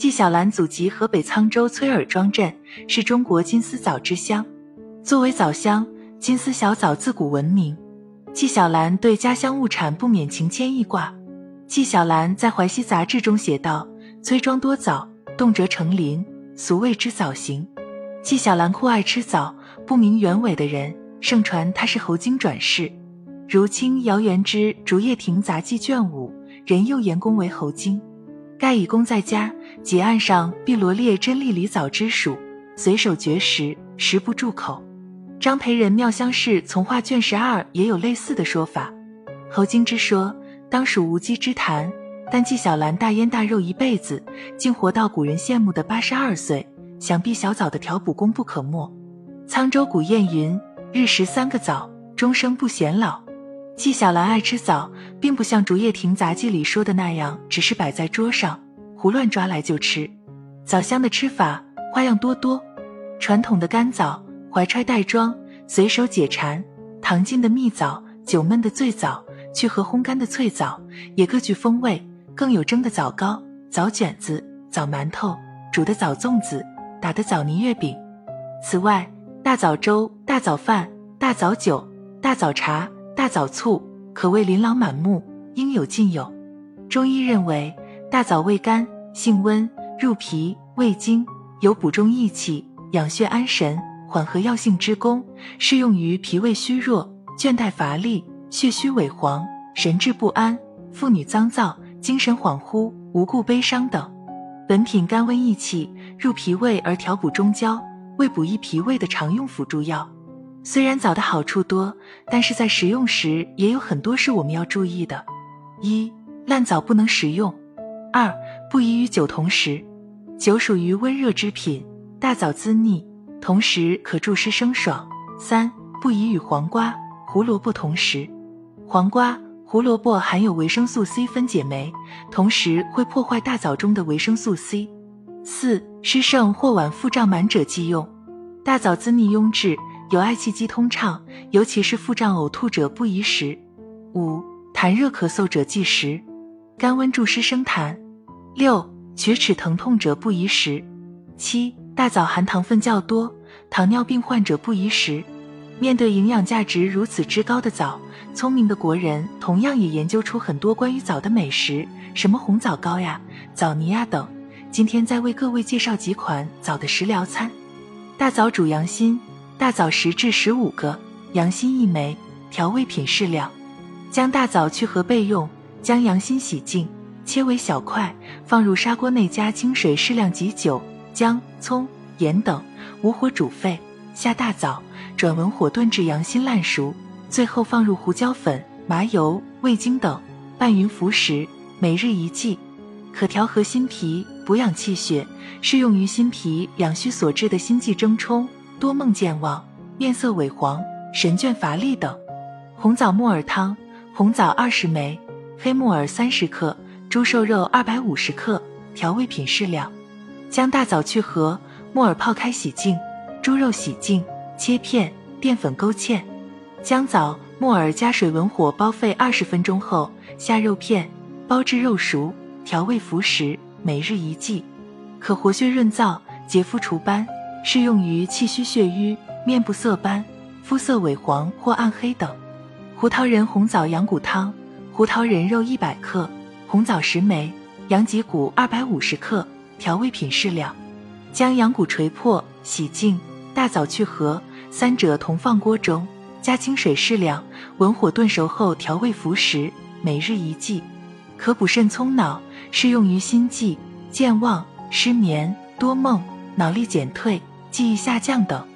纪晓岚祖籍河北沧州崔尔庄镇，是中国金丝枣之乡。作为枣乡，金丝小枣自古闻名。纪晓岚对家乡物产不免情牵意挂。纪晓岚在《淮西杂志》中写道：“崔庄多枣，动辄成林，俗谓之枣形。”纪晓岚酷爱吃枣，不明原委的人盛传他是猴精转世。如清姚元之《竹叶亭杂记》卷五，人又言公为猴精。盖以公在家，结案上必罗列真粒梨枣之属，随手绝食，食不住口。张培仁《妙香氏从话卷十二也有类似的说法。侯京之说当属无稽之谈，但纪晓岚大烟大肉一辈子，竟活到古人羡慕的八十二岁，想必小枣的调补功不可没。沧州古谚云：“日食三个枣，终生不显老。”纪晓岚爱吃枣，并不像《竹叶亭杂记》里说的那样，只是摆在桌上胡乱抓来就吃。枣香的吃法花样多多，传统的干枣、怀揣袋装、随手解馋、糖浸的蜜枣、酒焖的醉枣、去核烘干的脆枣，也各具风味。更有蒸的枣糕、枣卷子、枣馒头、煮的枣粽子、打的枣泥月饼。此外，大枣粥、大枣饭、大枣酒、大枣茶。大枣醋可谓琳琅满目，应有尽有。中医认为，大枣味甘，性温，入脾胃经，有补中益气、养血安神、缓和药性之功，适用于脾胃虚弱、倦怠乏力、血虚萎黄、神志不安、妇女脏躁、精神恍惚、无故悲伤等。本品甘温益气，入脾胃而调补中焦，为补益脾胃的常用辅助药。虽然枣的好处多，但是在食用时也有很多是我们要注意的：一、烂枣不能食用；二、不宜与酒同食。酒属于温热之品，大枣滋腻，同时可助湿生爽。三、不宜与黄瓜、胡萝卜同食。黄瓜、胡萝卜含有维生素 C 分解酶，同时会破坏大枣中的维生素 C。四、湿盛或脘腹胀满者忌用。大枣滋腻壅滞。有爱气机通畅，尤其是腹胀呕吐者不宜食。五、痰热咳嗽者忌食，甘温助湿生痰。六、龋齿疼痛者不宜食。七、大枣含糖分较多，糖尿病患者不宜食。面对营养价值如此之高的枣，聪明的国人同样也研究出很多关于枣的美食，什么红枣糕呀、枣泥呀等。今天再为各位介绍几款枣的食疗餐：大枣煮羊心。大枣十至十五个，羊心一枚，调味品适量。将大枣去核备用，将羊心洗净，切为小块，放入砂锅内，加清水适量及酒、姜、葱、盐等，无火煮沸。下大枣，转文火炖至羊心烂熟，最后放入胡椒粉、麻油、味精等，拌匀服食。每日一剂，可调和心脾，补养气血，适用于心脾两虚所致的心悸怔冲。多梦健忘、面色萎黄、神倦乏力等。红枣木耳汤：红枣二十枚，黑木耳三十克，猪瘦肉二百五十克，调味品适量。将大枣去核，木耳泡开洗净，猪肉洗净切片，淀粉勾芡。将枣、木耳加水文火煲沸二十分钟后，下肉片，煲至肉熟，调味服食。每日一剂，可活血润燥、洁肤除斑。适用于气虚血瘀、面部色斑、肤色萎黄或暗黑等。胡桃仁红枣羊骨汤：胡桃仁肉一百克，红枣十枚，羊脊骨二百五十克，调味品适量。将羊骨锤破、洗净，大枣去核，三者同放锅中，加清水适量，文火炖熟后调味服食。每日一剂，可补肾聪脑，适用于心悸、健忘、失眠、多梦、脑力减退。记忆下降等。